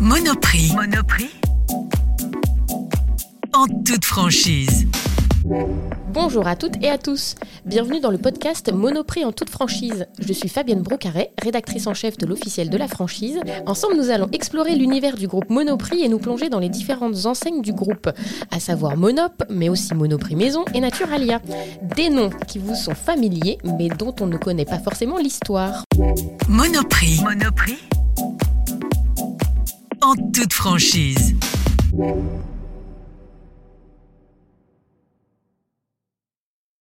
Monoprix. Monoprix. En toute franchise. Bonjour à toutes et à tous. Bienvenue dans le podcast Monoprix en toute franchise. Je suis Fabienne Brocaret, rédactrice en chef de l'officiel de la franchise. Ensemble, nous allons explorer l'univers du groupe Monoprix et nous plonger dans les différentes enseignes du groupe, à savoir Monop, mais aussi Monoprix Maison et Naturalia. Des noms qui vous sont familiers, mais dont on ne connaît pas forcément l'histoire. Monoprix. Monoprix. En toute franchise.